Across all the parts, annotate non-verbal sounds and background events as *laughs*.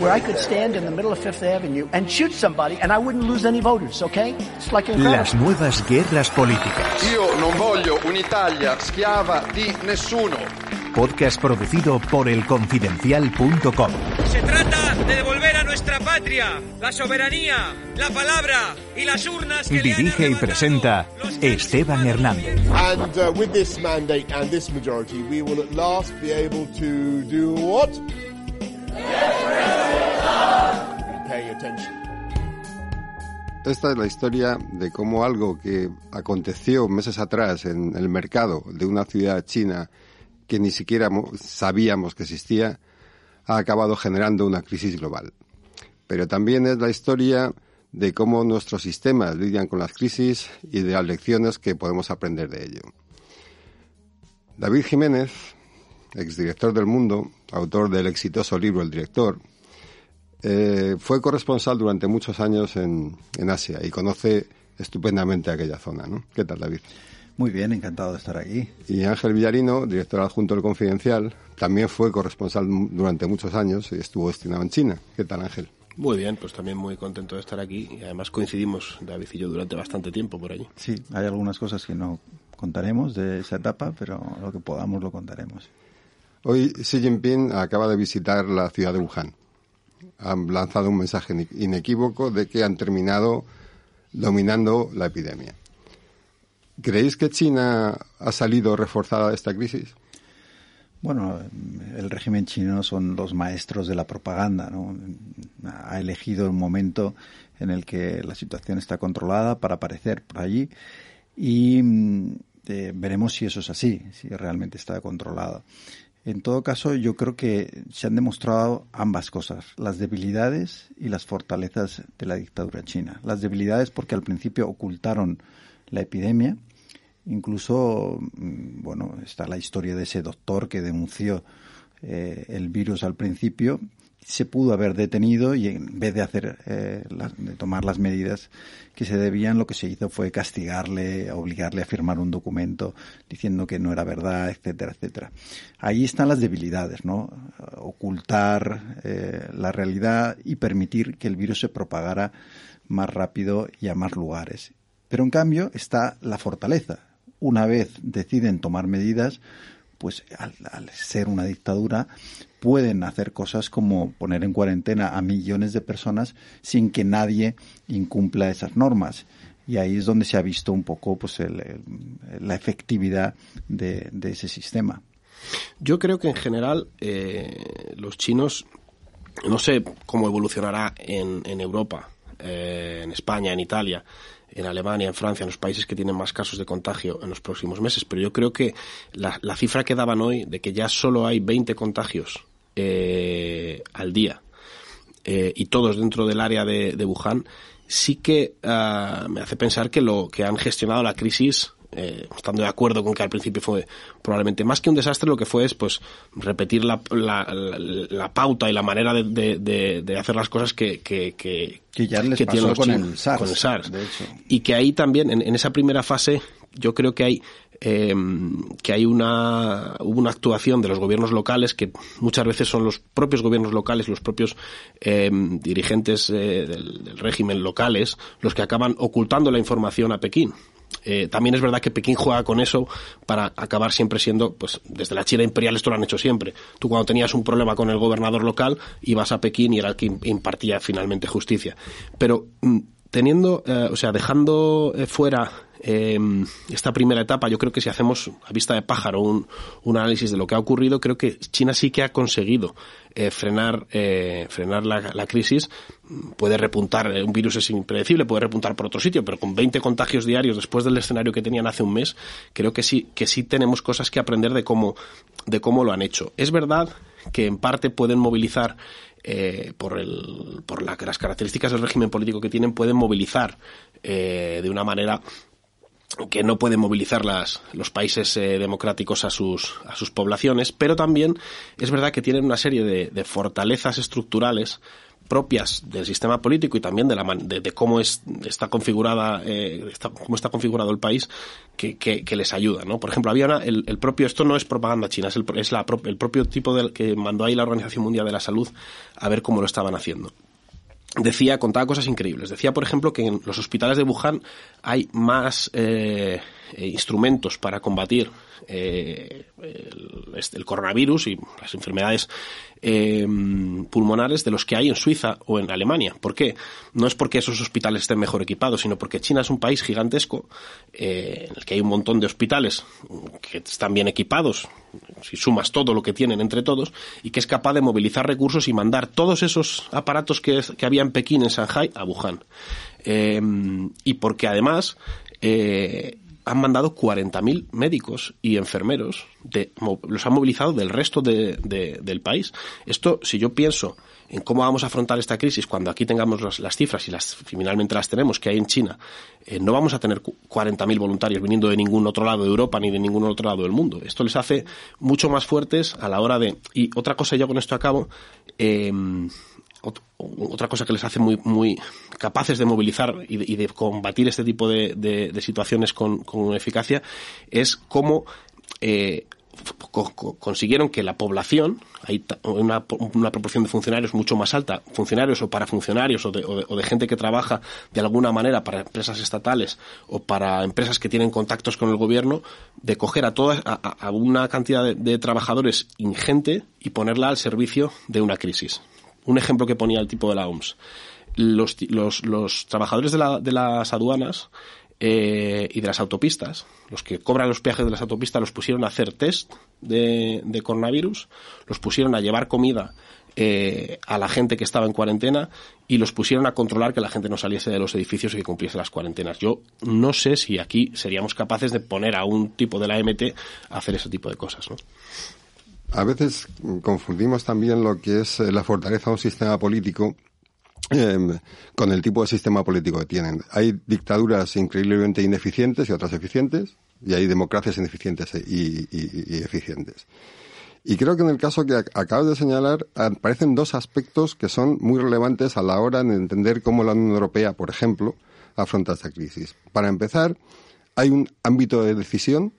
Where I could stand in the middle of Fifth Avenue and shoot somebody and I wouldn't lose any voters, okay? It's like incredible. Las nuevas guerras políticas. Io non voglio un'Italia schiava di nessuno. Podcast producido por elconfidencial.com. Se trata de devolver a nuestra patria la soberanía, la palabra y las urnas que le han Dirige y presenta Esteban Hernández. And uh, with this mandate and this majority, we will at last be able to do what? Esta es la historia de cómo algo que aconteció meses atrás en el mercado de una ciudad china que ni siquiera mo- sabíamos que existía, ha acabado generando una crisis global. Pero también es la historia de cómo nuestros sistemas lidian con las crisis y de las lecciones que podemos aprender de ello. David Jiménez, exdirector del Mundo, autor del exitoso libro El Director, eh, fue corresponsal durante muchos años en, en Asia y conoce estupendamente aquella zona. ¿no? ¿Qué tal, David? Muy bien, encantado de estar aquí. Y Ángel Villarino, director adjunto del Confidencial, también fue corresponsal durante muchos años y estuvo destinado en China. ¿Qué tal, Ángel? Muy bien, pues también muy contento de estar aquí y además coincidimos David y yo durante bastante tiempo por allí. Sí, hay algunas cosas que no contaremos de esa etapa, pero lo que podamos lo contaremos. Hoy Xi Jinping acaba de visitar la ciudad de Wuhan. Han lanzado un mensaje ine- inequívoco de que han terminado dominando la epidemia. ¿Creéis que China ha salido reforzada de esta crisis? Bueno, el régimen chino son los maestros de la propaganda, ¿no? Ha elegido un momento en el que la situación está controlada para aparecer por allí y mm, eh, veremos si eso es así, si realmente está controlado. En todo caso, yo creo que se han demostrado ambas cosas, las debilidades y las fortalezas de la dictadura china. Las debilidades porque al principio ocultaron la epidemia, Incluso, mm, bueno, está la historia de ese doctor que denunció eh, el virus al principio. Se pudo haber detenido y en vez de hacer, eh, de tomar las medidas que se debían, lo que se hizo fue castigarle, obligarle a firmar un documento diciendo que no era verdad, etcétera, etcétera. Ahí están las debilidades, ¿no? Ocultar eh, la realidad y permitir que el virus se propagara más rápido y a más lugares. Pero en cambio está la fortaleza. Una vez deciden tomar medidas, pues al, ser una dictadura pueden hacer cosas como poner en cuarentena a millones de personas sin que nadie incumpla esas normas. Y ahí es donde se ha visto un poco pues el- la efectividad de, de ese sistema. Yo creo que en general eh, los chinos, no sé cómo evolucionará en, en Europa, eh, en España, en Italia, en Alemania, en Francia, en los países que tienen más casos de contagio en los próximos meses, pero yo creo que la, cifra que daban hoy de que ya solo hay 20 contagios eh, al día eh, y todos dentro del área de, de Wuhan, sí que ah, me hace pensar que lo que han gestionado la crisis, eh, estando de acuerdo con que al principio fue probablemente más que un desastre, lo que fue es pues repetir la, la, la- la pauta y la manera de, de- de- de hacer las cosas que, que, que, Que ya les pasó los con chinos, el SARS, con el SARS. de hecho. Y que ahí también, en, en esa primera fase, yo creo que hay eh, que hay una hubo una actuación de los gobiernos locales que muchas veces son los propios gobiernos locales, los propios eh, dirigentes eh, del, del régimen locales, los que acaban ocultando la información a Pekín. Eh, también es verdad que Pekín juega con eso para acabar siempre siendo, pues desde la China imperial esto lo han hecho siempre. Tú cuando tenías un problema con el gobernador local ibas a Pekín y era el que im- impartía finalmente justicia. Pero mm, teniendo, eh, o sea, dejando eh, fuera eh, esta primera etapa, yo creo que si hacemos a vista de pájaro un, un análisis de lo que ha ocurrido, creo que China sí que ha conseguido eh, frenar, eh, frenar la, la crisis. Puede repuntar, eh, un virus es impredecible, puede repuntar por otro sitio, pero con 20 contagios diarios después del escenario que tenían hace un mes, creo que sí, que sí tenemos cosas que aprender de cómo, de cómo lo han hecho. Es verdad que en parte pueden movilizar eh, por, el, por las características del régimen político que tienen, pueden movilizar eh, de una manera que no pueden movilizar las, los países eh, democráticos a sus, a sus poblaciones, pero también es verdad que tienen una serie de, de fortalezas estructurales propias del sistema político y también de, la, de, cómo es, está configurada eh, cómo está configurado el país que, que, les ayuda no por ejemplo había una, el, el, propio esto no es propaganda china es el, es la, el propio tipo del que mandó ahí la Organización Mundial de la Salud a ver cómo lo estaban haciendo decía, contaba cosas increíbles. Decía, por ejemplo, que en los hospitales de Wuhan hay más eh, instrumentos para combatir eh, el, el, coronavirus y las enfermedades eh, pulmonares de los que hay en Suiza o en Alemania. ¿Por qué? No es porque esos hospitales estén mejor equipados, sino porque China es un país gigantesco eh, en el que hay un montón de hospitales que están bien equipados, si sumas todo lo que tienen entre todos, y que es capaz de movilizar recursos y mandar todos esos aparatos que, que había en Pekín, en Shanghai, a Wuhan. Eh, y porque además eh, han mandado 40.000 médicos y enfermeros, de, los han movilizado del resto de, del país. Esto, si yo pienso en cómo vamos a afrontar esta crisis cuando aquí tengamos las, las cifras y las finalmente las tenemos que hay en China, eh, no vamos a tener 40.000 voluntarios viniendo de ningún otro lado de Europa ni de ningún otro lado del mundo. Esto les hace mucho más fuertes a la hora de... Y otra cosa, ya con esto acabo, eh, otra cosa que les hace muy, muy capaces de movilizar y de, combatir este tipo de, situaciones con, eficacia es cómo eh, consiguieron que la población, hay una, proporción de funcionarios mucho más alta, funcionarios o para funcionarios o de, gente que trabaja de alguna manera para empresas estatales o para empresas que tienen contactos con el gobierno, de coger a toda a una cantidad de trabajadores ingente y ponerla al servicio de una crisis un ejemplo que ponía el tipo de la OMS. Los, los, trabajadores de, la, de, las aduanas eh, y de las autopistas, los que cobran los peajes de las autopistas, los pusieron a hacer test de, de coronavirus, los pusieron a llevar comida eh, a la gente que estaba en cuarentena y los pusieron a controlar que la gente no saliese de los edificios y que cumpliese las cuarentenas. Yo no sé si aquí seríamos capaces de poner a un tipo de la MT a hacer ese tipo de cosas. ¿no? A veces confundimos también lo que es eh, la fortaleza de un sistema político em, con el tipo de sistema político que tienen. Hay dictaduras increíblemente ineficientes y otras eficientes, y hay democracias ineficientes y, eficientes. Y creo que en el caso que acabas de señalar aparecen dos aspectos que son muy relevantes a la hora de entender cómo la Unión Europea, por ejemplo, afronta esta crisis. Para empezar, hay un ámbito de decisión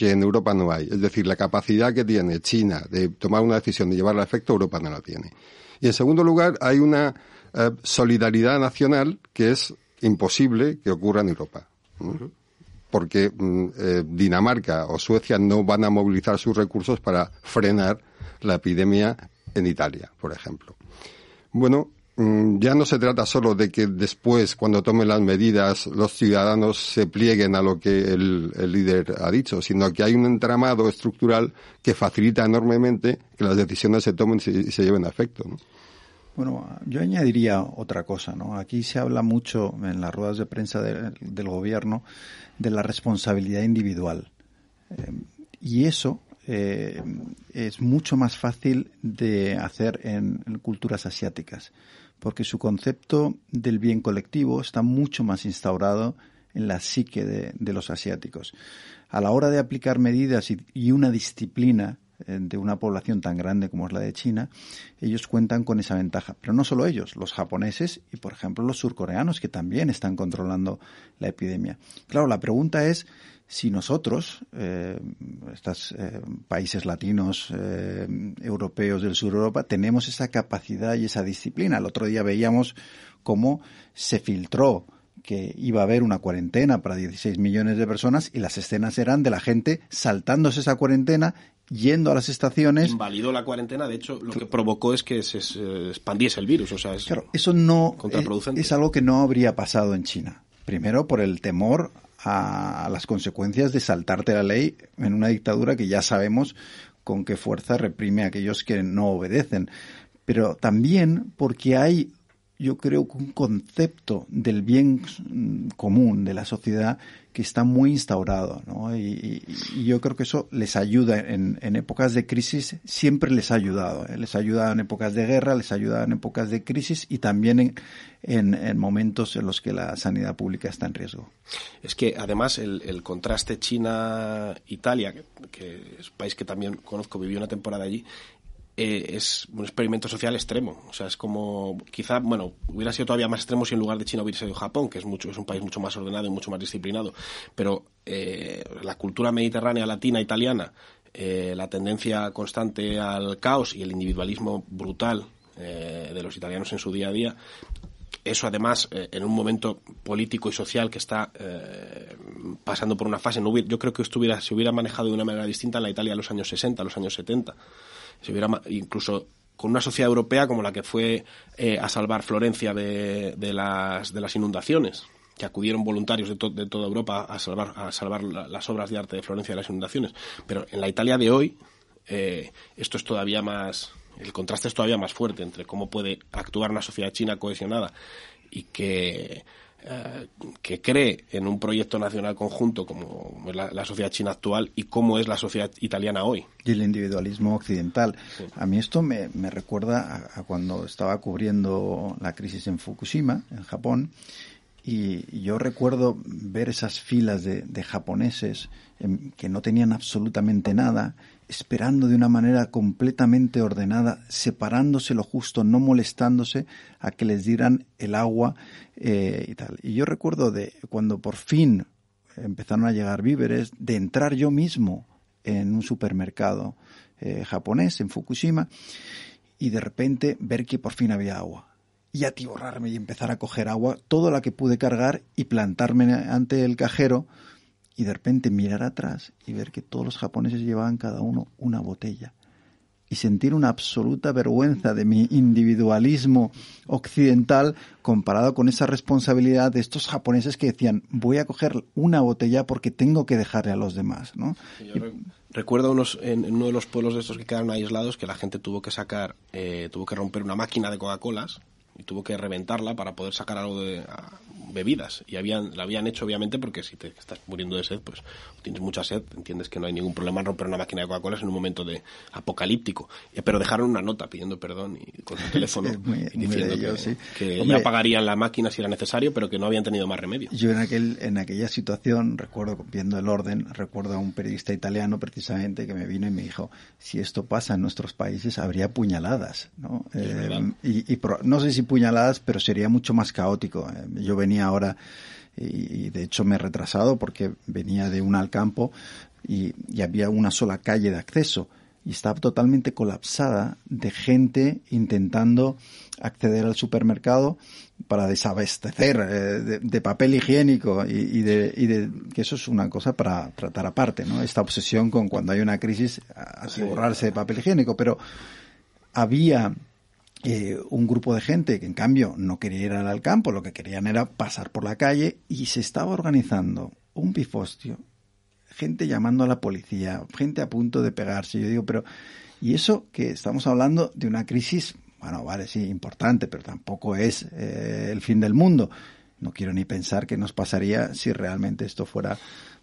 que en Europa no hay. Es decir, la capacidad que tiene China de tomar una decisión y llevarla a efecto, Europa no la tiene. Y en segundo lugar, hay una eh, solidaridad nacional que es imposible que ocurra en Europa. Porque mm, eh, Dinamarca o Suecia no van a movilizar sus recursos para frenar la epidemia en Italia, por ejemplo. Bueno, ya no se trata solo de que después, cuando tomen las medidas, los ciudadanos se plieguen a lo que el, líder ha dicho, sino que hay un entramado estructural que facilita enormemente que las decisiones se tomen y se, lleven a efecto. Bueno, yo añadiría otra cosa, ¿no? Aquí se habla mucho en las ruedas de prensa del gobierno de la responsabilidad individual. Eh, y eso eh, es mucho más fácil de hacer en culturas asiáticas porque su concepto del bien colectivo está mucho más instaurado en la psique de, los asiáticos. A la hora de aplicar medidas y, una disciplina eh, de una población tan grande como es la de China, ellos cuentan con esa ventaja. Pero no solo ellos, los japoneses y, por ejemplo, los surcoreanos, que también están controlando la epidemia. Claro, la pregunta es si nosotros, eh, estos eh, países latinos, eh, europeos del sur de Europa, tenemos esa capacidad y esa disciplina. El otro día veíamos cómo se filtró que iba a haber una cuarentena para 16 millones de personas y las escenas eran de la gente saltándose esa cuarentena yendo a las estaciones. Invalidó la cuarentena, de hecho, lo que provocó es que se expandiese el virus. O sea, es claro, eso no es algo que no habría pasado en China. Primero, por el temor a las consecuencias de saltarte la ley en una dictadura que ya sabemos con qué fuerza reprime a aquellos que no obedecen. Pero también porque hay yo creo que un concepto del bien común de la sociedad que está muy instaurado, ¿no? Y, yo creo que eso les ayuda en, épocas de crisis, siempre les ha ayudado. ¿eh? Les ha ayudado en épocas de guerra, les ha ayudado en épocas de crisis y también en, momentos en los que la sanidad pública está en riesgo. Es que además el, contraste China-Italia, que, es un país que también conozco, viví una temporada allí, eh, es un experimento social extremo. O sea, es como, quizá, bueno, hubiera sido todavía más extremo si en lugar de China hubiera sido Japón, que es mucho, es un país mucho más ordenado y mucho más disciplinado. Pero eh, la cultura mediterránea, latina, italiana, eh, la tendencia constante al caos y el individualismo brutal de los italianos en su día a día, eso además en un momento político y social que está pasando por una fase, no yo creo que se hubiera manejado de una manera distinta en la Italia de los años 60, los años 70 se hubiera incluso con una sociedad europea como la que fue eh, a salvar Florencia de, de, las, de las inundaciones, que acudieron voluntarios de, de toda Europa a salvar, a salvar las obras de arte de Florencia de las inundaciones. Pero en la Italia de hoy, eh, esto es todavía más, el contraste es todavía más fuerte entre cómo puede actuar una sociedad china cohesionada y que eh, que cree en un proyecto nacional conjunto como es la, sociedad china actual y cómo es la sociedad italiana hoy. Y el individualismo occidental. A mí esto me, recuerda a, cuando estaba cubriendo la crisis en Fukushima, en Japón, y yo recuerdo ver esas filas de, japoneses que no tenían absolutamente nada esperando de una manera completamente ordenada, separándose lo justo, no molestándose a que les dieran el agua eh, y tal. Y yo recuerdo de cuando por fin empezaron a llegar víveres, de entrar yo mismo en un supermercado eh, japonés en Fukushima y de repente ver que por fin había agua y atiborrarme y empezar a coger agua, toda la que pude cargar y plantarme ante el cajero y de repente mirar atrás y ver que todos los japoneses llevaban cada uno una botella y sentir una absoluta vergüenza de mi individualismo occidental comparado con esa responsabilidad de estos japoneses que decían voy a coger una botella porque tengo que dejarle a los demás, ¿no? recuerdo unos, en, uno de los pueblos de estos que quedaron aislados que la gente tuvo que sacar, eh, tuvo que romper una máquina de Coca-Colas y tuvo que reventarla para poder sacar algo de bebidas. Y habían la habían hecho obviamente porque si te estás muriendo de sed pues tienes mucha sed entiendes que no hay ningún problema en romper una máquina de Coca-Cola en un momento de apocalíptico. Pero dejaron una nota pidiendo perdón y con su *laughs* teléfono diciendo que, ya pagarían la máquina si era necesario pero que no habían tenido más remedio. yo en aquel en aquella situación recuerdo viendo el orden recuerdo a un periodista italiano precisamente que me vino y me dijo si esto pasa en nuestros países habría puñaladas no eh, y, y no sé si puñaladas pero sería mucho más caótico eh, yo venía ahora y, de hecho me he retrasado porque venía de un alcampo y, y había una sola calle de acceso y estaba totalmente colapsada de gente intentando acceder al supermercado para desabastecer eh, de, papel higiénico y, de, y, de, que eso es una cosa para tratar aparte, ¿no? Esta obsesión con cuando hay una crisis asegurarse de papel higiénico, pero había eh, un grupo de gente que en cambio no quería ir al campo, lo que querían era pasar por la calle y se estaba organizando un pifostio, gente llamando a la policía, gente a punto de pegarse. Yo digo, pero, y eso que estamos hablando de una crisis, bueno, vale, sí, importante, pero tampoco es eh, el fin del mundo. No quiero ni pensar qué nos pasaría si realmente esto fuera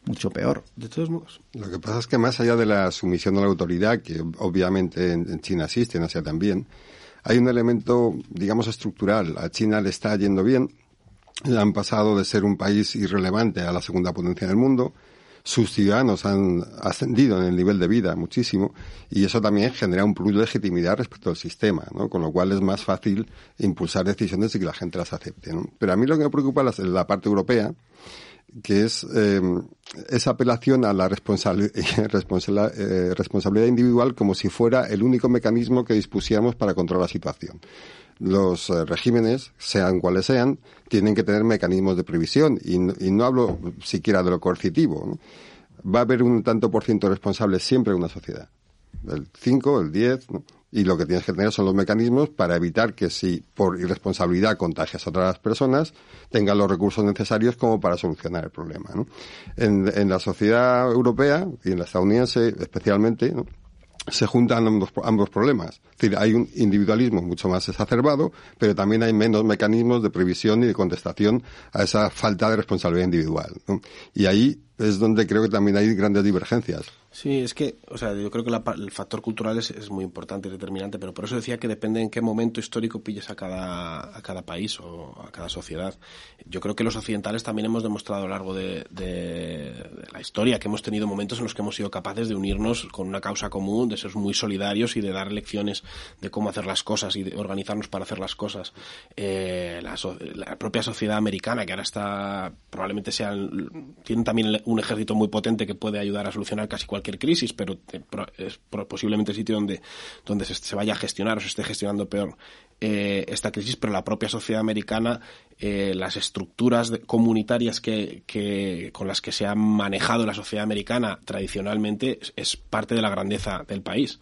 mucho peor. De todos modos. Lo que pasa es que más allá de la sumisión de la autoridad, que obviamente en, China existe, en Asia también, hay un elemento, digamos, estructural. A China le está yendo bien. Han pasado de ser un país irrelevante a la segunda potencia del mundo. Sus ciudadanos han ascendido en el nivel de vida muchísimo y eso también genera un plus de legitimidad respecto al sistema, ¿no? Con lo cual es más fácil impulsar decisiones y que la gente las acepte, ¿no? Pero a mí lo que me preocupa es la parte europea que es eh, esa apelación a la *laughs* eh, responsabilidad individual como si fuera el único mecanismo que dispusiéramos para controlar la situación. Los eh, regímenes, sean cuales sean, tienen que tener mecanismos de previsión y, no hablo siquiera de lo coercitivo. Va a haber un tanto por ciento responsable siempre en una sociedad. El 5, el 10, ¿no? y lo que tienes que tener son los mecanismos para evitar que si por irresponsabilidad contagias a otras personas, tengan los recursos necesarios como para solucionar el problema. En, la sociedad europea y en la estadounidense especialmente, se juntan ambos, ambos, problemas. Es decir, hay un individualismo mucho más exacerbado, pero también hay menos mecanismos de previsión y de contestación a esa falta de responsabilidad individual. Y ahí es donde creo que también hay grandes divergencias. Sí, es que, o sea, yo creo que la, el factor cultural es, muy importante y determinante, pero por eso decía que depende en qué momento histórico pilles a cada, a cada país o a cada sociedad. Yo creo que los occidentales también hemos demostrado a lo largo de la historia que hemos tenido momentos en los que hemos sido capaces de unirnos con una causa común, de ser muy solidarios y de dar lecciones de cómo hacer las cosas y de organizarnos para hacer las cosas. Eh, la, la, propia sociedad americana, que ahora está, probablemente sea, tiene también un ejército muy potente que puede ayudar a solucionar casi cualquier crisis, pero es posiblemente el sitio donde, donde se, se vaya a gestionar o se esté gestionando peor eh, esta crisis, pero la propia sociedad americana, eh, las estructuras comunitarias que, con las que se ha manejado la sociedad americana tradicionalmente es, parte de la grandeza del país.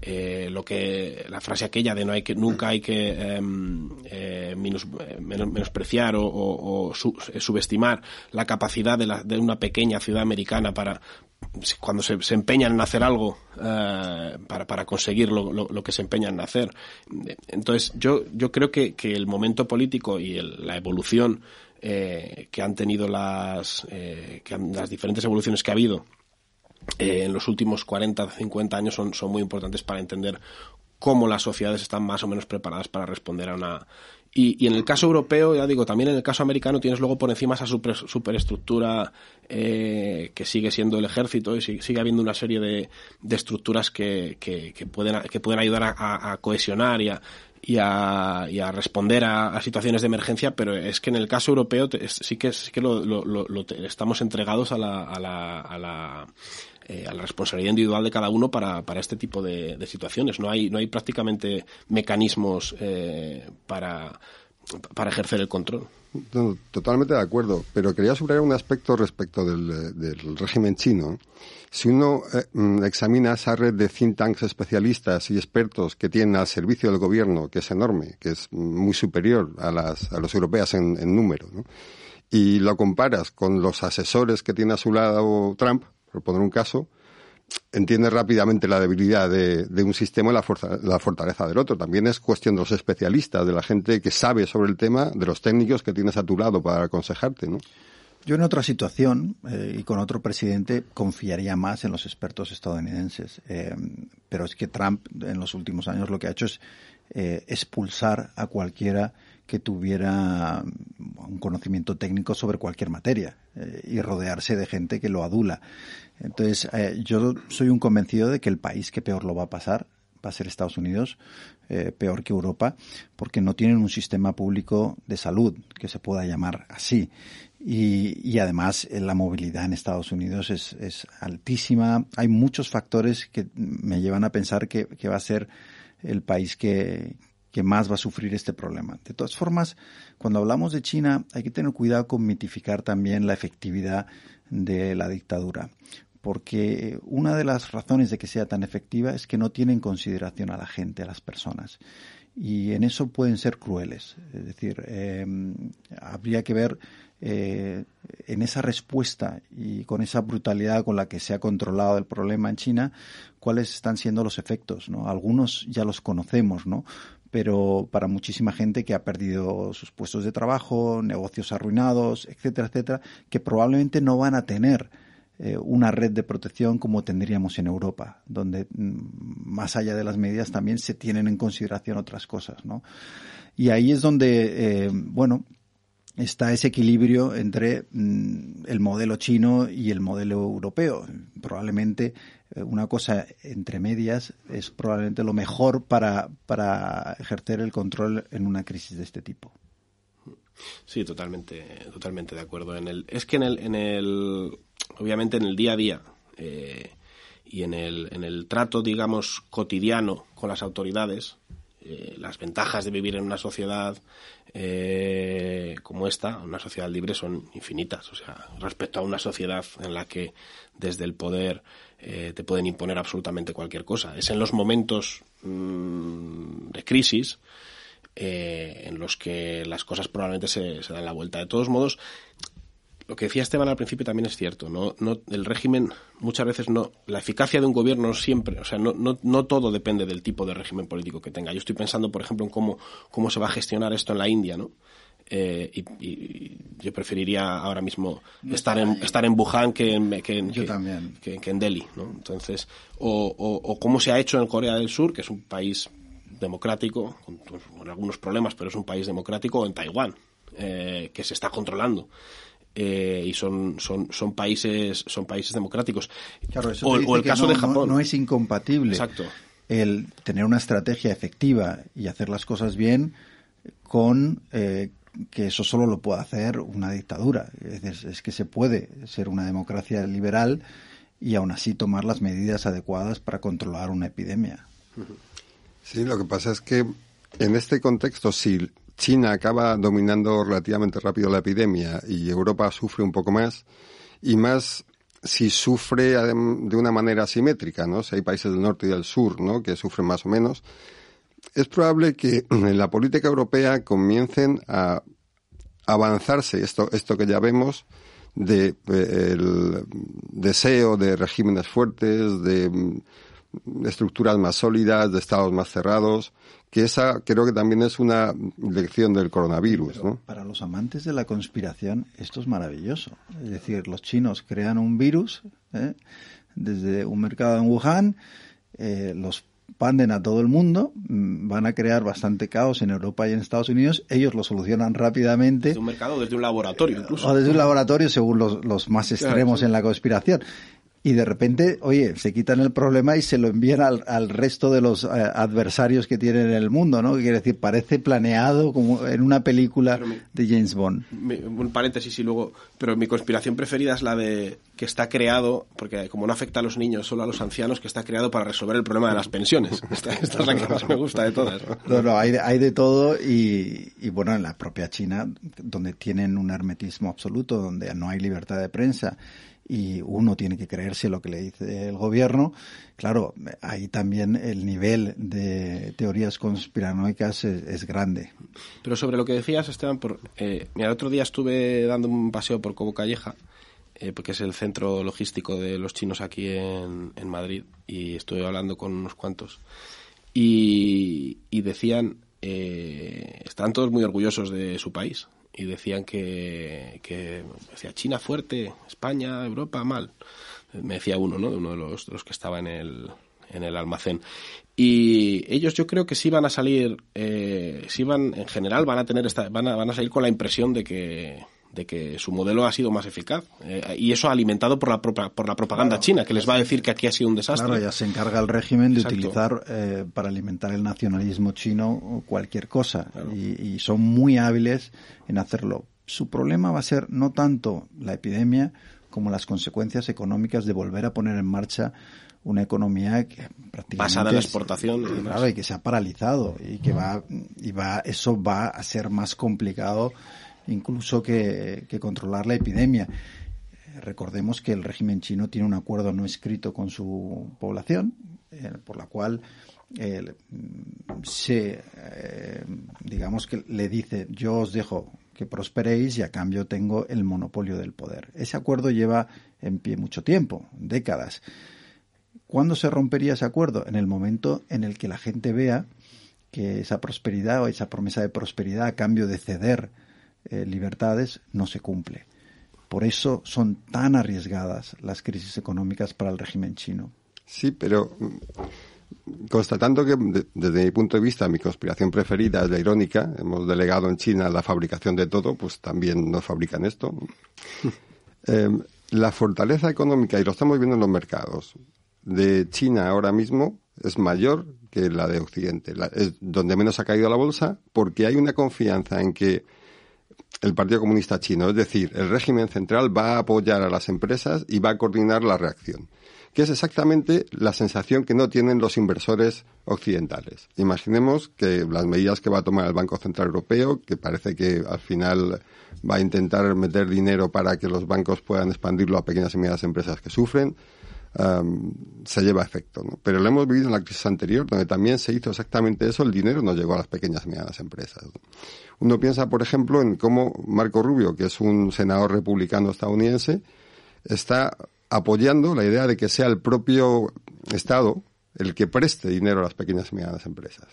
Eh, lo que la frase aquella de no hay que nunca hay que em, eh, menos, menos, menospreciar o, o, o su, subestimar la capacidad de, la, de una pequeña ciudad americana para cuando se, empeñan en hacer algo para, conseguir lo, que se empeñan en hacer. Entonces, yo, yo creo que, que el momento político y el, la evolución eh, que han tenido las, eh, que han, las diferentes evoluciones que ha habido eh, en los últimos 40, 50 años son, son muy importantes para entender cómo las sociedades están más o menos preparadas para responder a una y, en el caso europeo, ya digo, también en el caso americano tienes luego por encima esa super, superestructura eh, que sigue siendo el ejército y sigue, habiendo una serie de, de estructuras que, que, que, pueden, que pueden ayudar a, a cohesionar y a, y a, y a responder a, situaciones de emergencia, pero es que en el caso europeo sí que, sí que lo, lo, lo, lo estamos entregados a la, a la, a la eh, a la responsabilidad individual de cada uno para, para este tipo de, de, situaciones. No hay, no hay prácticamente mecanismos eh, para, para ejercer el control. Totalmente de acuerdo, pero quería subrayar un aspecto respecto del, del régimen chino. Si uno eh, examina esa red de think tanks especialistas y expertos que tienen al servicio del gobierno, que es enorme, que es muy superior a las a los europeas en, en número, y lo comparas con los asesores que tiene a su lado Trump, por poner un caso, entiende rápidamente la debilidad de, un sistema y la, fortaleza del otro. También es cuestión de los especialistas, de la gente que sabe sobre el tema, de los técnicos que tienes a tu lado para aconsejarte, ¿no? Yo en otra situación eh, y con otro presidente confiaría más en los expertos estadounidenses, eh, pero es que Trump en los últimos años lo que ha hecho es eh, expulsar a cualquiera que tuviera un conocimiento técnico sobre cualquier materia y rodearse de gente que lo adula. Entonces, eh, yo soy un convencido de que el país que peor lo va a pasar va a ser Estados Unidos, eh, peor que Europa, porque no tienen un sistema público de salud que se pueda llamar así. Y, además eh, la movilidad en Estados Unidos es, es, altísima. Hay muchos factores que me llevan a pensar que, que va a ser el país que, que más va a sufrir este problema. De todas formas, cuando hablamos de China, hay que tener cuidado con mitificar también la efectividad de la dictadura, porque una de las razones de que sea tan efectiva es que no tiene en consideración a la gente, a las personas. Y en eso pueden ser crueles. Es decir, eh, habría que ver eh, en esa respuesta y con esa brutalidad con la que se ha controlado el problema en China, cuáles están siendo los efectos, ¿no? Algunos ya los conocemos, ¿no? pero para muchísima gente que ha perdido sus puestos de trabajo, negocios arruinados, etcétera, etcétera, que probablemente no van a tener una red de protección como tendríamos en Europa, donde mm, más allá de las medidas también se tienen en consideración otras cosas, ¿no? Y ahí es donde, eh, bueno, está ese equilibrio entre mm, el modelo chino y el modelo europeo. Probablemente eh, una cosa entre medias es probablemente lo mejor para, para ejercer el control en una crisis de este tipo. Sí, totalmente, totalmente de acuerdo. Es que en el, en el, obviamente en el día a día eh, y en el, en el trato, digamos, cotidiano con las autoridades, eh, las ventajas de vivir en una sociedad eh, como esta, una sociedad libre, son infinitas. O sea, respecto a una sociedad en la que desde el poder te pueden imponer absolutamente cualquier cosa. Es en los momentos mmm, de crisis en los que las cosas probablemente se, se dan la vuelta. De todos modos, lo que decía Esteban al principio también es cierto. No, no, el régimen muchas veces no, la eficacia de un gobierno siempre, o sea, no, no, no todo depende del tipo de régimen político que tenga. Yo estoy pensando, por ejemplo, en cómo, cómo se va a gestionar esto en la India, ¿no? Eh, y, yo preferiría ahora mismo estar en, estar en Wuhan que en, que, en, que, en Delhi, ¿no? Entonces, o, o, cómo se ha hecho en Corea del Sur, que es un país democrático, con, algunos problemas, pero es un país democrático, o en Taiwán, eh, que se está controlando. Eh, y son, son, son países son países democráticos. o, el caso de Japón. No, es incompatible Exacto. el tener una estrategia efectiva y hacer las cosas bien con eh, que eso solo lo puede hacer una dictadura. Es, es, que se puede ser una democracia liberal y aún así tomar las medidas adecuadas para controlar una epidemia. Sí, lo que pasa es que en este contexto, si China acaba dominando relativamente rápido la epidemia y Europa sufre un poco más, y más si sufre de una manera asimétrica, ¿no? Si hay países del norte y del sur, ¿no? Que sufren más o menos, es probable que en la política europea comiencen a avanzarse esto, esto que ya vemos de eh, el deseo de regímenes fuertes, de, estructuras más sólidas, de estados más cerrados, que esa creo que también es una lección del coronavirus. ¿no? Para los amantes de la conspiración esto es maravilloso. Es decir, los chinos crean un virus ¿eh? desde un mercado en Wuhan, eh, los panden a todo el mundo, mm, van a crear bastante caos en Europa y en Estados Unidos, ellos lo solucionan rápidamente. Desde un mercado, desde un laboratorio incluso. O desde un laboratorio, según los, los más extremos en la conspiración y de repente, oye, se quitan el problema y se lo envían al, al resto de los eh, adversarios que tienen en el mundo, ¿no? Quiere decir, parece planeado como en una película de James Bond. un paréntesis y luego, pero mi conspiración preferida es la de que está creado, porque como no afecta a los niños, solo a los ancianos, que está creado para resolver el problema de las pensiones. *laughs* Esta, es la que más me gusta de todas. No, no, hay, hay de todo y, y bueno, en la propia China, donde tienen un hermetismo absoluto, donde no hay libertad de prensa y uno tiene que creerse lo que le dice el gobierno. Claro, ahí también el nivel de teorías conspiranoicas es, grande. Pero sobre lo que decías, Esteban, por, eh, el otro día estuve dando un paseo por Cobo Calleja, eh, porque es el centro logístico de los chinos aquí en, Madrid, y estuve hablando con unos cuantos. Y, y decían, eh, están todos muy orgullosos de su país y decían que, que decía China fuerte, España, Europa mal. Me decía uno, ¿no? De uno de los, los que estaba en el, en el almacén. Y ellos yo creo que sí van a salir, eh, sí van, en general van a tener esta, van a, van a salir con la impresión de que, de que su modelo ha sido más eficaz. Eh, y eso alimentado por la, por la propaganda china, que les va a decir que aquí ha sido un desastre. Claro, ya se encarga el régimen de utilizar eh, para alimentar el nacionalismo chino cualquier cosa. Y, y, son muy hábiles en hacerlo. Su problema va a ser no tanto la epidemia como las consecuencias económicas de volver a poner en marcha una economía que prácticamente basada en la exportación claro, y que se ha paralizado y que va y va eso va a ser más complicado incluso que, controlar la epidemia. Recordemos que el régimen chino tiene un acuerdo no escrito con su población, eh, por la cual eh, se, eh, digamos que le dice, yo os dejo que prosperéis y a cambio tengo el monopolio del poder. Ese acuerdo lleva en pie mucho tiempo, décadas. ¿Cuándo se rompería ese acuerdo? En el momento en el que la gente vea que esa prosperidad o esa promesa de prosperidad a cambio de ceder eh, libertades no se cumple. Por eso son tan arriesgadas las crisis económicas para el régimen chino. Sí, pero mm, constatando que desde mi punto de vista mi conspiración preferida es la irónica, hemos delegado en China la fabricación de todo, pues también nos fabrican esto. *laughs* Em, la fortaleza económica, y lo estamos viendo en los mercados, de China ahora mismo es mayor que la de Occidente, es donde menos ha caído la bolsa, porque hay una confianza en que el Partido Comunista Chino, es decir, el régimen central va a apoyar a las empresas y va a coordinar la reacción, que es exactamente la sensación que no tienen los inversores occidentales. Imaginemos que las medidas que va a tomar el Banco Central Europeo, que parece que al final va a intentar meter dinero para que los bancos puedan expandirlo a pequeñas y medianas empresas que sufren, se lleva efecto. ¿no? Pero lo hemos vivido en la crisis anterior, donde también se hizo exactamente eso, el dinero no llegó a las pequeñas y medianas empresas. Uno piensa, por ejemplo, en cómo Marco Rubio, que es un senador republicano estadounidense, está apoyando la idea de que sea el propio Estado el que preste dinero a las pequeñas y medianas empresas.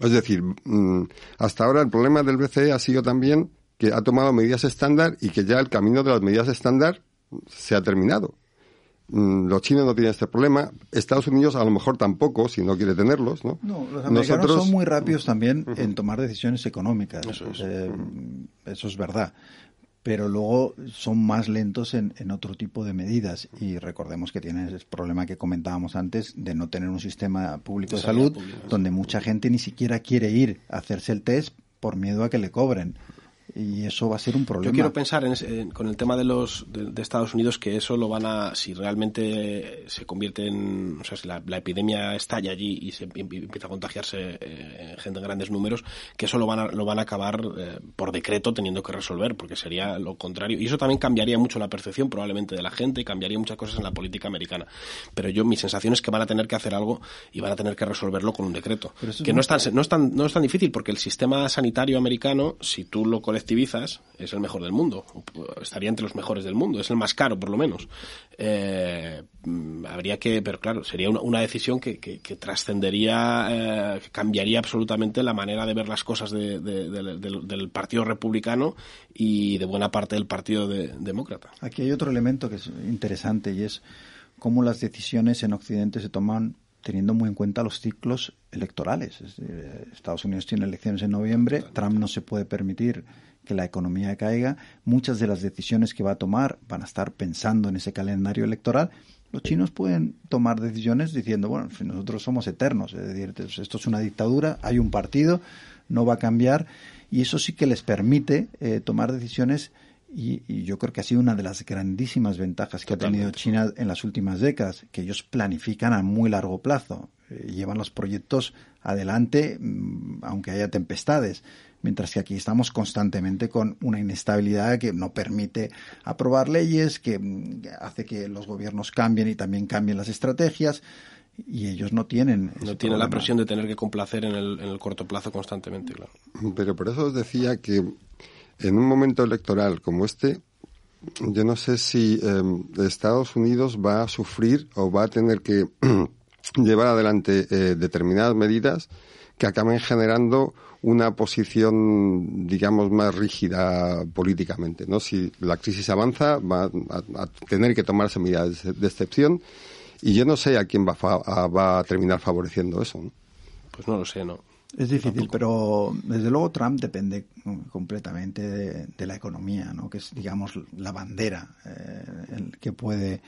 Es decir, mm, hasta ahora el problema del BCE ha sido también que ha tomado medidas estándar y que ya el camino de las medidas estándar se ha terminado. Mm, los chinos no tienen este problema, Estados Unidos a lo mejor tampoco, si no quiere tenerlos, ¿no? No, los americanos son muy rápidos también en tomar decisiones económicas. Eso es, eh, eso es verdad. Pero luego son más lentos en, en, otro tipo de medidas. Y recordemos que tienen el problema que comentábamos antes de no tener un sistema público de, salud donde mucha gente ni siquiera quiere ir a hacerse el test por miedo a que le cobren y eso va a ser un problema. Yo quiero pensar en, con el tema de los de, Estados Unidos que eso lo van a si realmente se convierte en o sea si la, epidemia estalla allí y se empieza a contagiarse eh, gente en grandes números que eso lo van a lo van a acabar eh, por decreto teniendo que resolver porque sería lo contrario. Y eso también cambiaría mucho la percepción probablemente de la gente y cambiaría muchas cosas en la política americana. Pero yo mi sensación es que van a tener que hacer algo y van a tener que resolverlo con un decreto. Que no es tan no es tan no es tan difícil porque el sistema sanitario americano si tú lo colectivizas, es el mejor del mundo. Estaría entre los mejores del mundo. Es el más caro, por lo menos. Eh, habría que, pero claro, sería una, decisión que, trascendería, eh, que cambiaría absolutamente la manera de ver las cosas del, Partido Republicano y de buena parte del Partido Demócrata. Aquí hay otro elemento que es interesante y es cómo las decisiones en Occidente se toman teniendo muy en cuenta los ciclos electorales. Estados Unidos tiene elecciones en noviembre, Trump no se puede permitir que la economía caiga, muchas de las decisiones que va a tomar van a estar pensando en ese calendario electoral. Los chinos pueden tomar decisiones diciendo, bueno, nosotros somos eternos, es decir, esto es una dictadura, hay un partido, no va a cambiar, y eso sí que les permite eh, tomar decisiones y, yo creo que ha sido una de las grandísimas ventajas que ha tenido China en las últimas décadas, que ellos planifican a muy largo plazo, eh, llevan los proyectos adelante mm, aunque haya tempestades, mientras que aquí estamos constantemente con una inestabilidad que no permite aprobar leyes, que mm, hace que los gobiernos cambien y también cambien las estrategias y ellos no tienen. No tienen la presión de tener que complacer en el, en el corto plazo constantemente, claro. Pero por eso os decía que en un momento electoral como este, yo no sé si em, Estados Unidos va a sufrir o va a tener que *clears throat* llevar adelante eh, determinadas medidas que acaben generando una posición, digamos, más rígida políticamente. ¿no? Si la crisis avanza, va a, tener que tomarse medidas de, excepción y yo no sé a quién va a, va a terminar favoreciendo eso. Pues no lo sé, ¿no? Es difícil, pero desde luego Trump depende completamente de, la economía, ¿no? que es, digamos, la bandera eh, que puede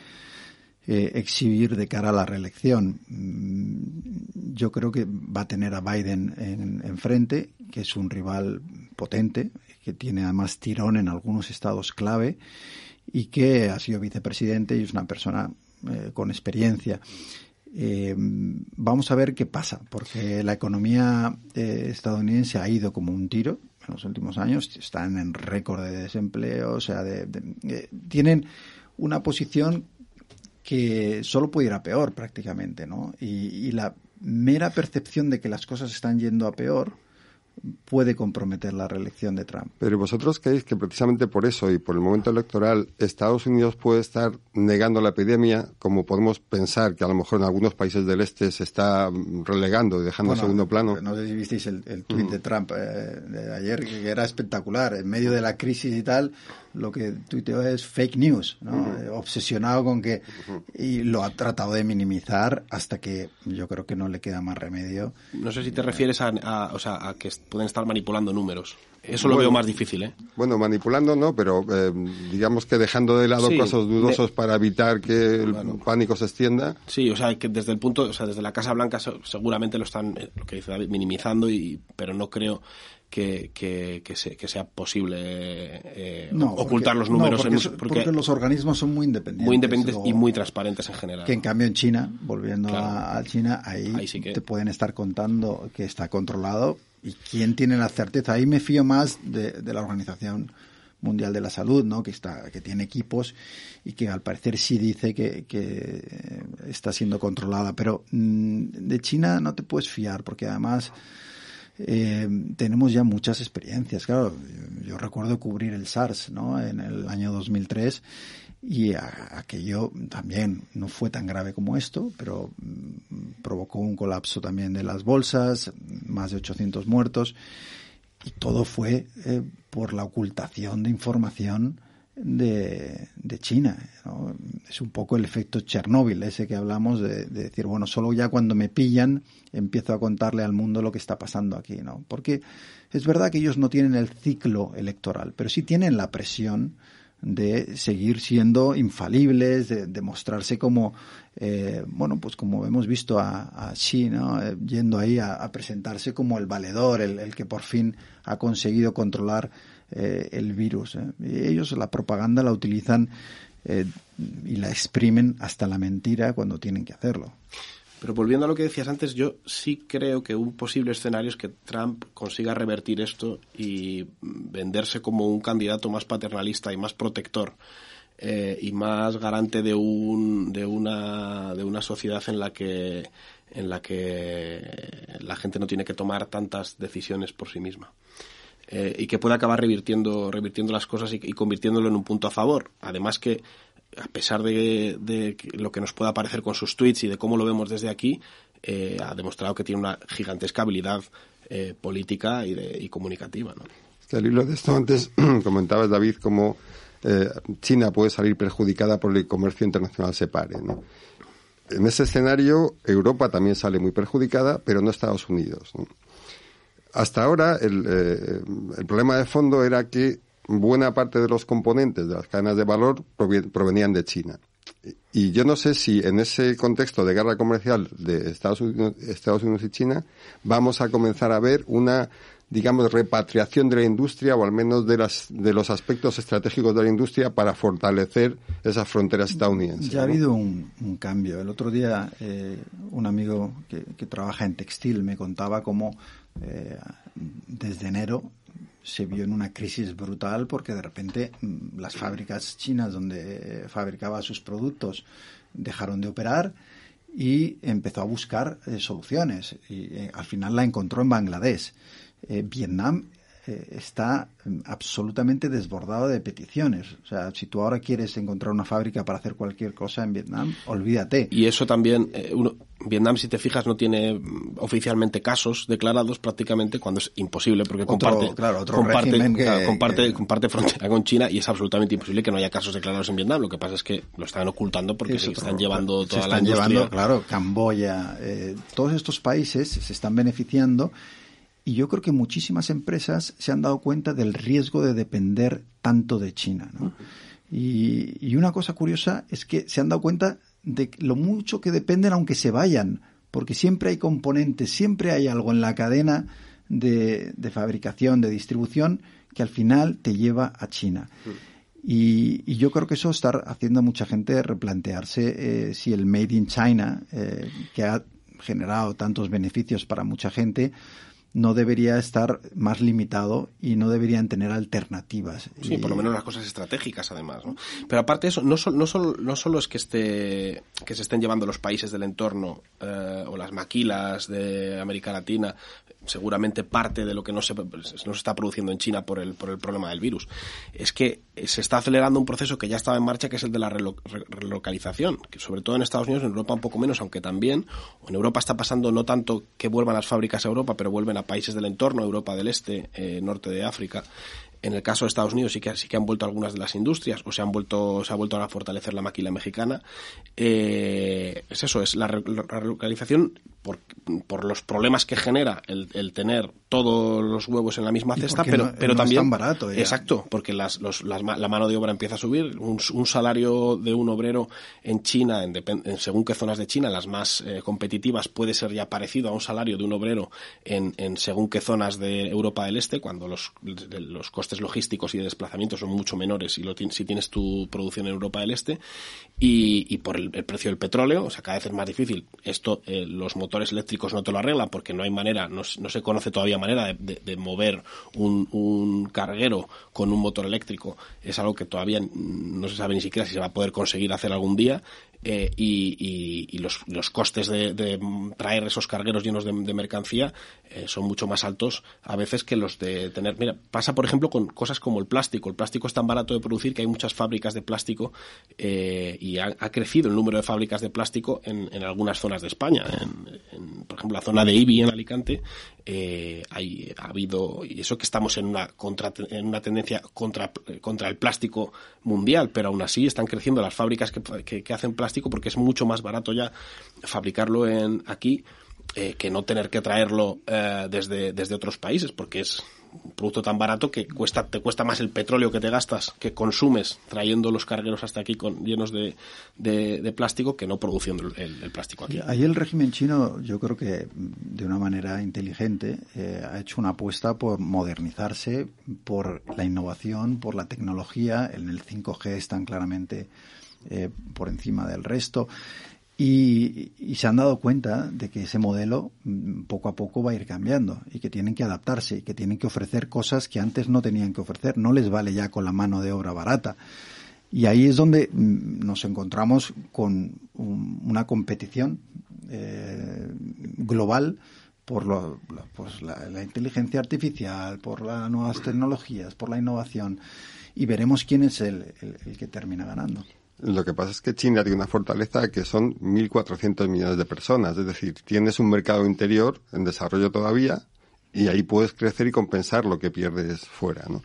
eh, exhibir de cara a la reelección. Mm, yo creo que va a tener a Biden enfrente, que es un rival potente, que tiene además tirón en algunos estados clave y que ha sido vicepresidente y es una persona eh, con experiencia. Eh, vamos a ver qué pasa, porque la economía eh, estadounidense ha ido como un tiro en los últimos años, están en récord de desempleo, o sea, de, tienen una posición que solo puede ir a peor prácticamente, ¿no? y la mera percepción de que las cosas están yendo a peor puede comprometer la reelección de Trump. Pero vosotros creéis que precisamente por eso y por el momento electoral Estados Unidos puede estar negando la epidemia, como podemos pensar que a lo mejor en algunos países del este se está relegando y dejando en segundo plano. No sé si visteis el, el tuit de Trump eh, de ayer, que era espectacular. En medio de la crisis y tal, lo que tuiteó es fake news, ¿no? Eh, obsesionado con que... Y lo ha tratado de minimizar hasta que yo creo que no le queda más remedio. No sé si te refieres a, o sea, a que pueden estar manipulando números. Eso lo veo más difícil, ¿eh? Bueno, manipulando no, pero eh, digamos que dejando de lado casos dudosos para evitar que el pánico se extienda. Sí, o sea, que desde el punto, o sea, desde la Casa Blanca seguramente lo están, eh, lo que dice David, minimizando, y, pero no creo que, que, que, sea posible eh, ocultar los números. porque, los organismos son muy independientes. Muy independientes y muy transparentes en general. Que en cambio en China, volviendo a, China, ahí, te pueden estar contando que está controlado y quién tiene la certeza. Ahí me fío más de, la Organización Mundial de la Salud, ¿no? Que está, que tiene equipos y que al parecer sí dice que, está siendo controlada. Pero mm, de China no te puedes fiar porque además eh, tenemos ya muchas experiencias. Claro, yo, recuerdo cubrir el SARS, ¿no? En el año 2003 y aquello también no fue tan grave como esto, pero mm, provocó un colapso también de las bolsas, más de 800 muertos y todo fue eh, por la ocultación de información de, de China. Es un poco el efecto Chernóbil, ese que hablamos de, de, decir, bueno, solo ya cuando me pillan empiezo a contarle al mundo lo que está pasando aquí, ¿no? Porque es verdad que ellos no tienen el ciclo electoral, pero sí tienen la presión de seguir siendo infalibles, de, mostrarse como, eh, bueno, pues como hemos visto a, a ¿no? Eh, yendo ahí a, presentarse como el valedor, el, que por fin ha conseguido controlar eh, el virus. Y ellos la propaganda la utilizan y la exprimen hasta la mentira cuando tienen que hacerlo. Pero volviendo a lo que decías antes, yo sí creo que un posible escenario es que Trump consiga revertir esto y venderse como un candidato más paternalista y más protector eh, y más garante de un de una de una sociedad en la que en la que la gente no tiene que tomar tantas decisiones por sí misma. Eh, y que pueda acabar revirtiendo, revirtiendo las cosas y, convirtiéndolo en un punto a favor. Además que a pesar de, lo que nos pueda parecer con sus tweets y de cómo lo vemos desde aquí, eh, ha demostrado que tiene una gigantesca habilidad eh, política y, de, y comunicativa. ¿no? al hilo de esto, antes *clears throat* comentabas, David, cómo China puede salir perjudicada por el comercio internacional se pare. En ese escenario, Europa también sale muy perjudicada, pero no Estados Unidos. Hasta ahora, el, el problema de fondo era que buena parte de los componentes de las cadenas de valor provenían de China. Y yo no sé si en ese contexto de guerra comercial de Estados Unidos, Estados Unidos y China vamos a comenzar a ver una digamos, repatriación de la industria o al menos de, las, de los aspectos estratégicos de la industria para fortalecer esas fronteras estadounidenses. Ya ha habido un, cambio. El otro día eh, un amigo que, trabaja en textil me contaba cómo eh, desde enero se vio en una crisis brutal porque de repente mm, las fábricas chinas donde fabricaba sus productos dejaron de operar y empezó a buscar eh, soluciones y eh, al final la encontró en Bangladesh. Eh, Vietnam eh, está mm, absolutamente desbordado de peticiones. O sea, si tú ahora quieres encontrar una fábrica para hacer cualquier cosa en Vietnam, olvídate. Y eso también, eh, uno, Vietnam, si te fijas, no tiene mm, oficialmente casos declarados prácticamente cuando es imposible porque comparte, comparte, comparte, frontera con China y es absolutamente imposible que no haya casos declarados en Vietnam. Lo que pasa es que lo están ocultando porque se están llevando toda se están Llevando, claro, Camboya, eh, todos estos países se están beneficiando y yo creo que muchísimas empresas se han dado cuenta del riesgo de depender tanto de China. ¿no? Y, una cosa curiosa es que se han dado cuenta de lo mucho que dependen aunque se vayan, porque siempre hay componentes, siempre hay algo en la cadena de, fabricación, de distribución, que al final te lleva a China. Y, yo creo que eso está haciendo a mucha gente replantearse eh, si el Made in China, eh, que ha generado tantos beneficios para mucha gente, no debería estar más limitado y no deberían tener alternativas. Sí, por lo menos las cosas estratégicas, además. ¿no? Pero aparte de eso, no, no, solo, no solo es que, esté, que se estén llevando los países del entorno eh, o las maquilas de América Latina seguramente parte de lo que no se, no se está produciendo en China por el, por el problema del virus. Es que se está acelerando un proceso que ya estaba en marcha, que es el de la relocalización, que sobre todo en Estados Unidos, en Europa un poco menos, aunque también, en Europa está pasando no tanto que vuelvan las fábricas a Europa, pero vuelven a países del entorno, Europa del Este, eh, norte de África, en el caso de Estados Unidos sí que, sí que han vuelto algunas de las industrias o se han vuelto, se ha vuelto a fortalecer la máquina mexicana. Eh, es eso, es la, relocalización por, por, los problemas que genera el, tener todos los huevos en la misma cesta, pero, pero también... Es tan barato, Exacto, porque las, la mano de obra empieza a subir. Un, salario de un obrero en China, en, según qué zonas de China, las más eh, competitivas, puede ser ya parecido a un salario de un obrero en, en según qué zonas de Europa del Este, cuando los, los costes logísticos y de desplazamiento son mucho menores si, lo, si tienes tu producción en Europa del Este y, por el, precio del petróleo, o sea, cada vez es más difícil. Esto, eh, los motores eléctricos no te lo arreglan porque no hay manera, no, se conoce todavía manera de, mover un, un, carguero con un motor eléctrico. Es algo que todavía no se sabe ni siquiera si se va a poder conseguir hacer algún día eh, y, los, costes de, traer esos cargueros llenos de, mercancía eh, son mucho más altos a veces que los de tener. Mira, pasa por ejemplo con cosas como el plástico. El plástico es tan barato de producir que hay muchas fábricas de plástico eh, y ha, crecido el número de fábricas de plástico en, algunas zonas de España. En, por ejemplo, la zona de Ibi en Alicante hay, ha habido, y eso que estamos en una, contra, en una tendencia contra, contra el plástico mundial, pero aún así están creciendo las fábricas que, que hacen plástico porque es mucho más barato ya fabricarlo en aquí eh, que no tener que traerlo eh, desde, desde otros países, porque es un producto tan barato que cuesta, te cuesta más el petróleo que te gastas, que consumes trayendo los cargueros hasta aquí con, llenos de, de, plástico que no produciendo el, plástico aquí. Ahí el régimen chino, yo creo que de una manera inteligente, eh, ha hecho una apuesta por modernizarse, por la innovación, por la tecnología. En el 5G están claramente eh, por encima del resto. Y, se han dado cuenta de que ese modelo mm, poco a poco va a ir cambiando y que tienen que adaptarse y que tienen que ofrecer cosas que antes no tenían que ofrecer. No les vale ya con la mano de obra barata. Y ahí es donde mm, nos encontramos con una competición eh, global por lo, pues la, inteligencia artificial, por las nuevas tecnologías, por la innovación. Y veremos quién es el que termina ganando. Lo que pasa es que China tiene una fortaleza que son 1.400 millones de personas. Es decir, tienes un mercado interior en desarrollo todavía y ahí puedes crecer y compensar lo que pierdes fuera. ¿no?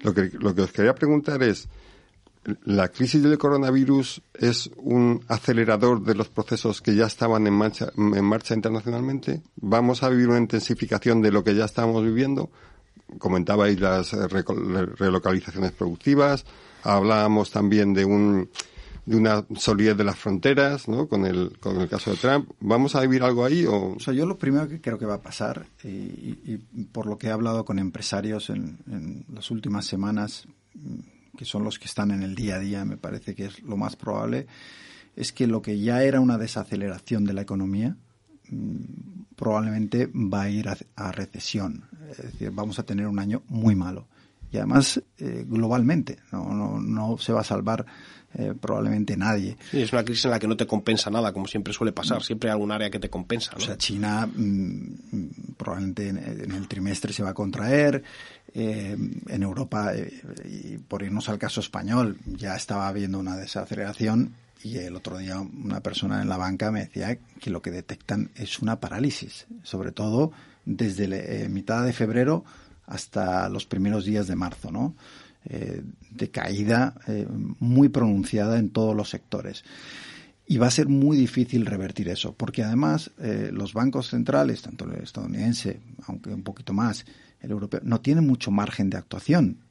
Lo, que, lo que os quería preguntar es, ¿la crisis del coronavirus es un acelerador de los procesos que ya estaban en marcha, en marcha internacionalmente? ¿Vamos a vivir una intensificación de lo que ya estamos viviendo? Comentabais las relocalizaciones productivas Hablábamos también de un de una solidez de las fronteras, ¿no? Con el, con el caso de Trump. ¿Vamos a vivir algo ahí? O... o sea, yo lo primero que creo que va a pasar, y, por lo que he hablado con empresarios en, en, las últimas semanas, mm, que son los que están en el día a día, me parece que es lo más probable, es que lo que ya era una desaceleración de la economía, mm, probablemente va a ir a recesión. Es decir, vamos a tener un año muy malo y además eh, globalmente. No, no, no, se va a salvar eh, probablemente nadie. Sí, es una crisis en la que no te compensa nada, como siempre suele pasar. Siempre hay algún área que te compensa. O sea, China mm, probablemente en, el trimestre se va a contraer. Eh, en Europa, y por irnos al caso español, ya estaba habiendo una desaceleración y el otro día una persona en la banca me decía que lo que detectan es una parálisis, sobre todo desde mitad de febrero hasta los primeros días de marzo, ¿no? Eh, de caída eh, muy pronunciada en todos los sectores. Y va a ser muy difícil revertir eso, porque además eh, los bancos centrales, tanto el estadounidense, aunque un poquito más, el europeo, no tienen mucho margen de actuación.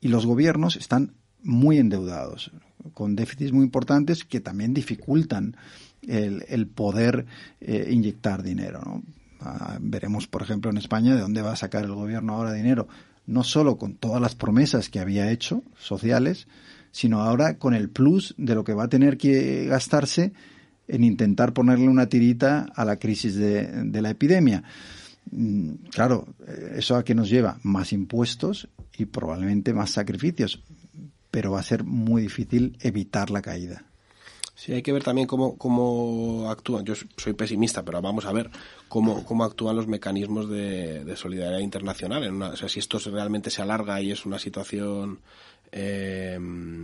Y los gobiernos están muy endeudados, con déficits muy importantes que también dificultan el, poder inyectar dinero. Ah, veremos, por ejemplo, en España de dónde va a sacar el gobierno ahora dinero, no solo con todas las promesas que había hecho sociales, sino ahora con el plus de lo que va a tener que gastarse en intentar ponerle una tirita a la crisis de, de la epidemia. Mm, claro, ¿eso a qué nos lleva? Más impuestos y probablemente más sacrificios, pero va a ser muy difícil evitar la caída. Sí, hay que ver también cómo, cómo actúan. Yo soy pesimista, pero vamos a ver cómo, cómo actúan los mecanismos de, de solidaridad internacional. En o sea, si esto realmente se alarga y es una situación eh,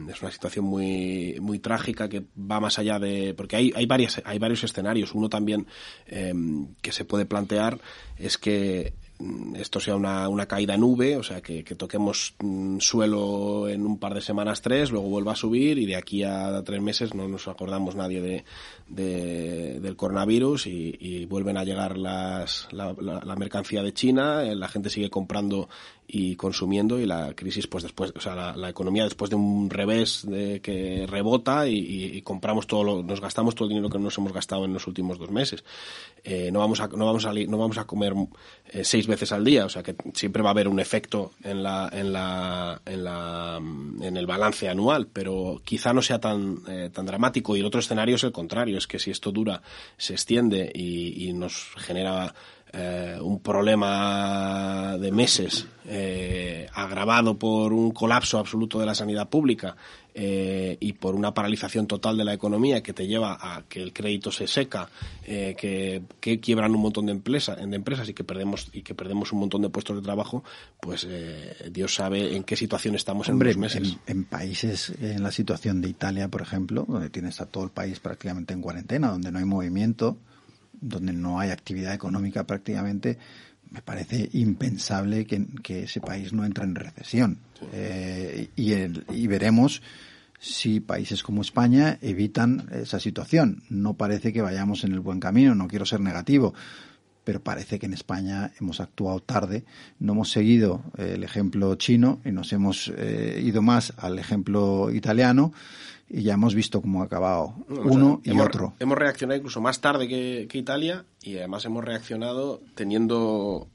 es una situación muy muy trágica que va más allá de porque hay hay varias hay varios escenarios uno también eh, que se puede plantear es que esto sea una, una caída nube, o sea, que, toquemos mm, suelo en un par de semanas, tres, luego vuelva a subir y de aquí a tres meses no nos acordamos nadie de, del coronavirus y, vuelven a llegar las, la, la, mercancía de China, eh, la gente sigue comprando y consumiendo y la crisis pues después o sea la, economía después de un revés de que rebota y, compramos todo lo, nos gastamos todo el dinero que nos hemos gastado en los últimos dos meses eh, no vamos a no vamos a no vamos a comer eh, seis veces al día, o sea que siempre va a haber un efecto en la, en la, en la, en el balance anual, pero quizá no sea tan, eh, tan dramático. Y el otro escenario es el contrario, es que si esto dura, se extiende y nos genera eh, un problema de meses eh, agravado por un colapso absoluto de la sanidad pública eh, y por una paralización total de la economía que te lleva a que el crédito se seca, que, quiebran un montón de, empresas de empresas y que perdemos y que perdemos un montón de puestos de trabajo, pues Dios sabe en qué situación estamos en unos meses. En, en, países, en la situación de Italia, por ejemplo, donde tienes a todo el país prácticamente en cuarentena, donde no hay movimiento, donde no hay actividad económica prácticamente, me parece impensable que, ese país no entre en recesión. Eh, y, y veremos si países como España evitan esa situación. No parece que vayamos en el buen camino, no quiero ser negativo, pero parece que en España hemos actuado tarde, no hemos seguido el ejemplo chino y nos hemos eh, ido más al ejemplo italiano y ya hemos visto cómo ha acabado uno y otro. Hemos reaccionado incluso más tarde que, Italia y además hemos reaccionado teniendo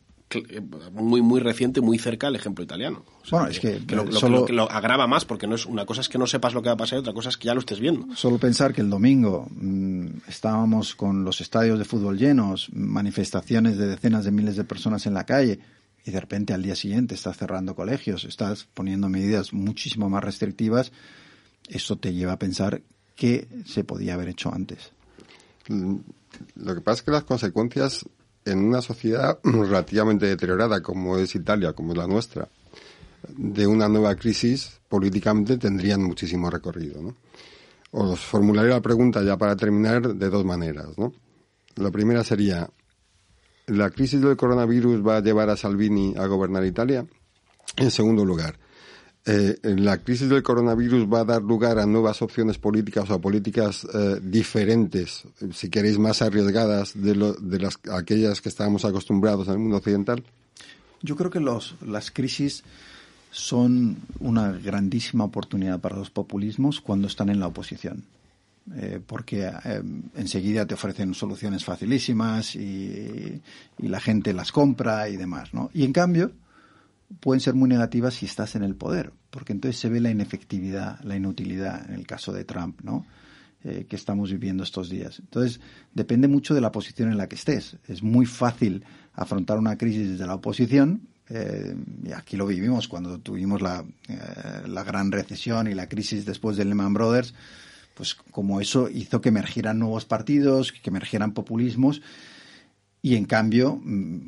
muy muy reciente, muy cerca el ejemplo italiano. bueno, es que, lo, agrava más porque no es una cosa es que no sepas lo que va a pasar y otra cosa es que ya lo estés viendo. Solo pensar que el domingo mm, estábamos con los estadios de fútbol llenos, manifestaciones de decenas de miles de personas en la calle y de repente al día siguiente estás cerrando colegios, estás poniendo medidas muchísimo más restrictivas eso te lleva a pensar que se podía haber hecho antes. Mm, lo que pasa es que las consecuencias en una sociedad *clears throat* relativamente deteriorada como es Italia, como es la nuestra, de una nueva crisis políticamente tendrían muchísimo recorrido. ¿no? Os formularé la pregunta ya para terminar de dos maneras. ¿no? La primera sería, ¿la crisis del coronavirus va a llevar a Salvini a gobernar Italia? En segundo lugar, eh, la crisis del coronavirus va a dar lugar a nuevas opciones políticas o a políticas eh, diferentes, si queréis más arriesgadas de, de las, aquellas que estábamos acostumbrados en el mundo occidental? Yo creo que los, las crisis son una grandísima oportunidad para los populismos cuando están en la oposición. Eh, porque eh, enseguida te ofrecen soluciones facilísimas y, y, la gente las compra y demás, ¿no? Y en cambio, pueden ser muy negativas si estás en el poder, porque entonces se ve la inefectividad, la inutilidad en el caso de Trump, ¿no? Eh, que estamos viviendo estos días. Entonces, depende mucho de la posición en la que estés. Es muy fácil afrontar una crisis desde la oposición, eh, y aquí lo vivimos cuando tuvimos la, eh, la gran recesión y la crisis después de Lehman Brothers, pues como eso hizo que emergieran nuevos partidos, que emergieran populismos, y en cambio mm,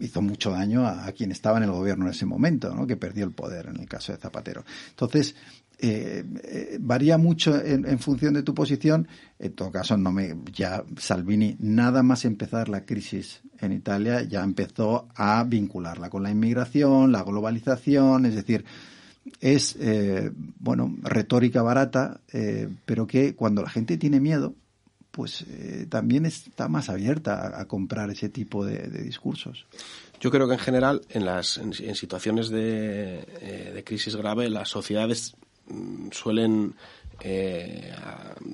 hizo mucho daño a, quien estaba en el gobierno en ese momento, ¿no? que perdió el poder en el caso de Zapatero. Entonces, eh, eh, varía mucho en, función de tu posición. En todo caso, no me, ya Salvini, nada más empezar la crisis en Italia, ya empezó a vincularla con la inmigración, la globalización, es decir, es, eh, bueno, retórica barata, pero que cuando la gente tiene miedo, pues eh, también está más abierta a, comprar ese tipo de, discursos. Yo creo que en general, en, las, en, situaciones eh, de, crisis grave, las sociedades mm, suelen, eh,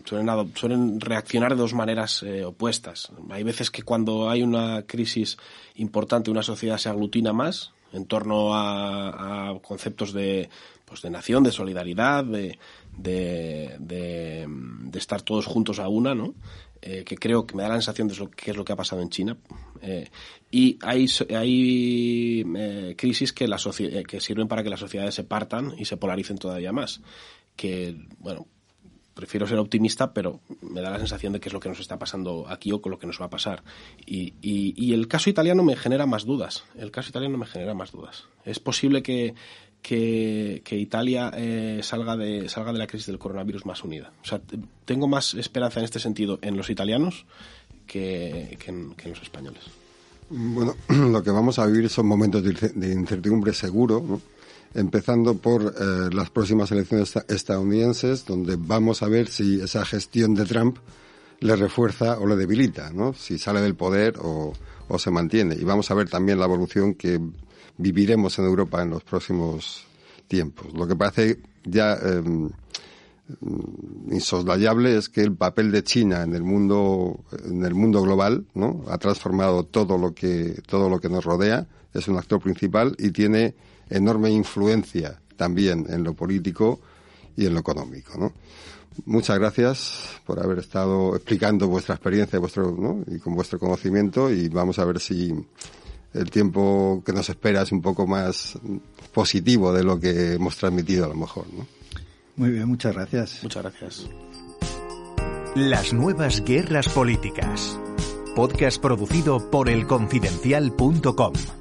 suelen, reaccionar de dos maneras opuestas. Hay veces que cuando hay una crisis importante, una sociedad se aglutina más en torno a, a conceptos de, pues de nación, de solidaridad, de, de, estar todos juntos a una, ¿no? Eh, que creo que me da la sensación de que es lo que ha pasado en China. Eh, y hay, hay eh, crisis que, la que sirven para que las sociedades se partan y se polaricen todavía más. Que, bueno, prefiero ser optimista, pero me da la sensación de que es lo que nos está pasando aquí o con lo que nos va a pasar. Y, y, y el caso italiano me genera más dudas. El caso italiano me genera más dudas. Es posible que que, Italia eh, salga, de, salga de la crisis del coronavirus más unida. O sea, tengo más esperanza en este sentido en los italianos que, en, los españoles. Bueno, *clears throat* lo que vamos a vivir son momentos de incertidumbre seguro, empezando por eh, las próximas elecciones estadounidenses, donde vamos a ver si esa gestión de Trump le refuerza o le debilita, ¿no? si sale del poder o, o se mantiene. Y vamos a ver también la evolución que viviremos en Europa en los próximos tiempos. Lo que parece ya em, mm, insoslayable es que el papel de China en el mundo en el mundo global no ha transformado todo lo que todo lo que nos rodea es un actor principal y tiene enorme influencia también en lo político y en lo económico ¿no? muchas gracias por haber estado explicando vuestra experiencia vuestro, ¿no? y con vuestro conocimiento y vamos a ver si el tiempo que nos espera es un poco más positivo de lo que hemos transmitido a lo mejor. ¿no? Muy bien, muchas gracias. Muchas gracias. Las nuevas guerras políticas. Podcast producido por elconfidencial.com.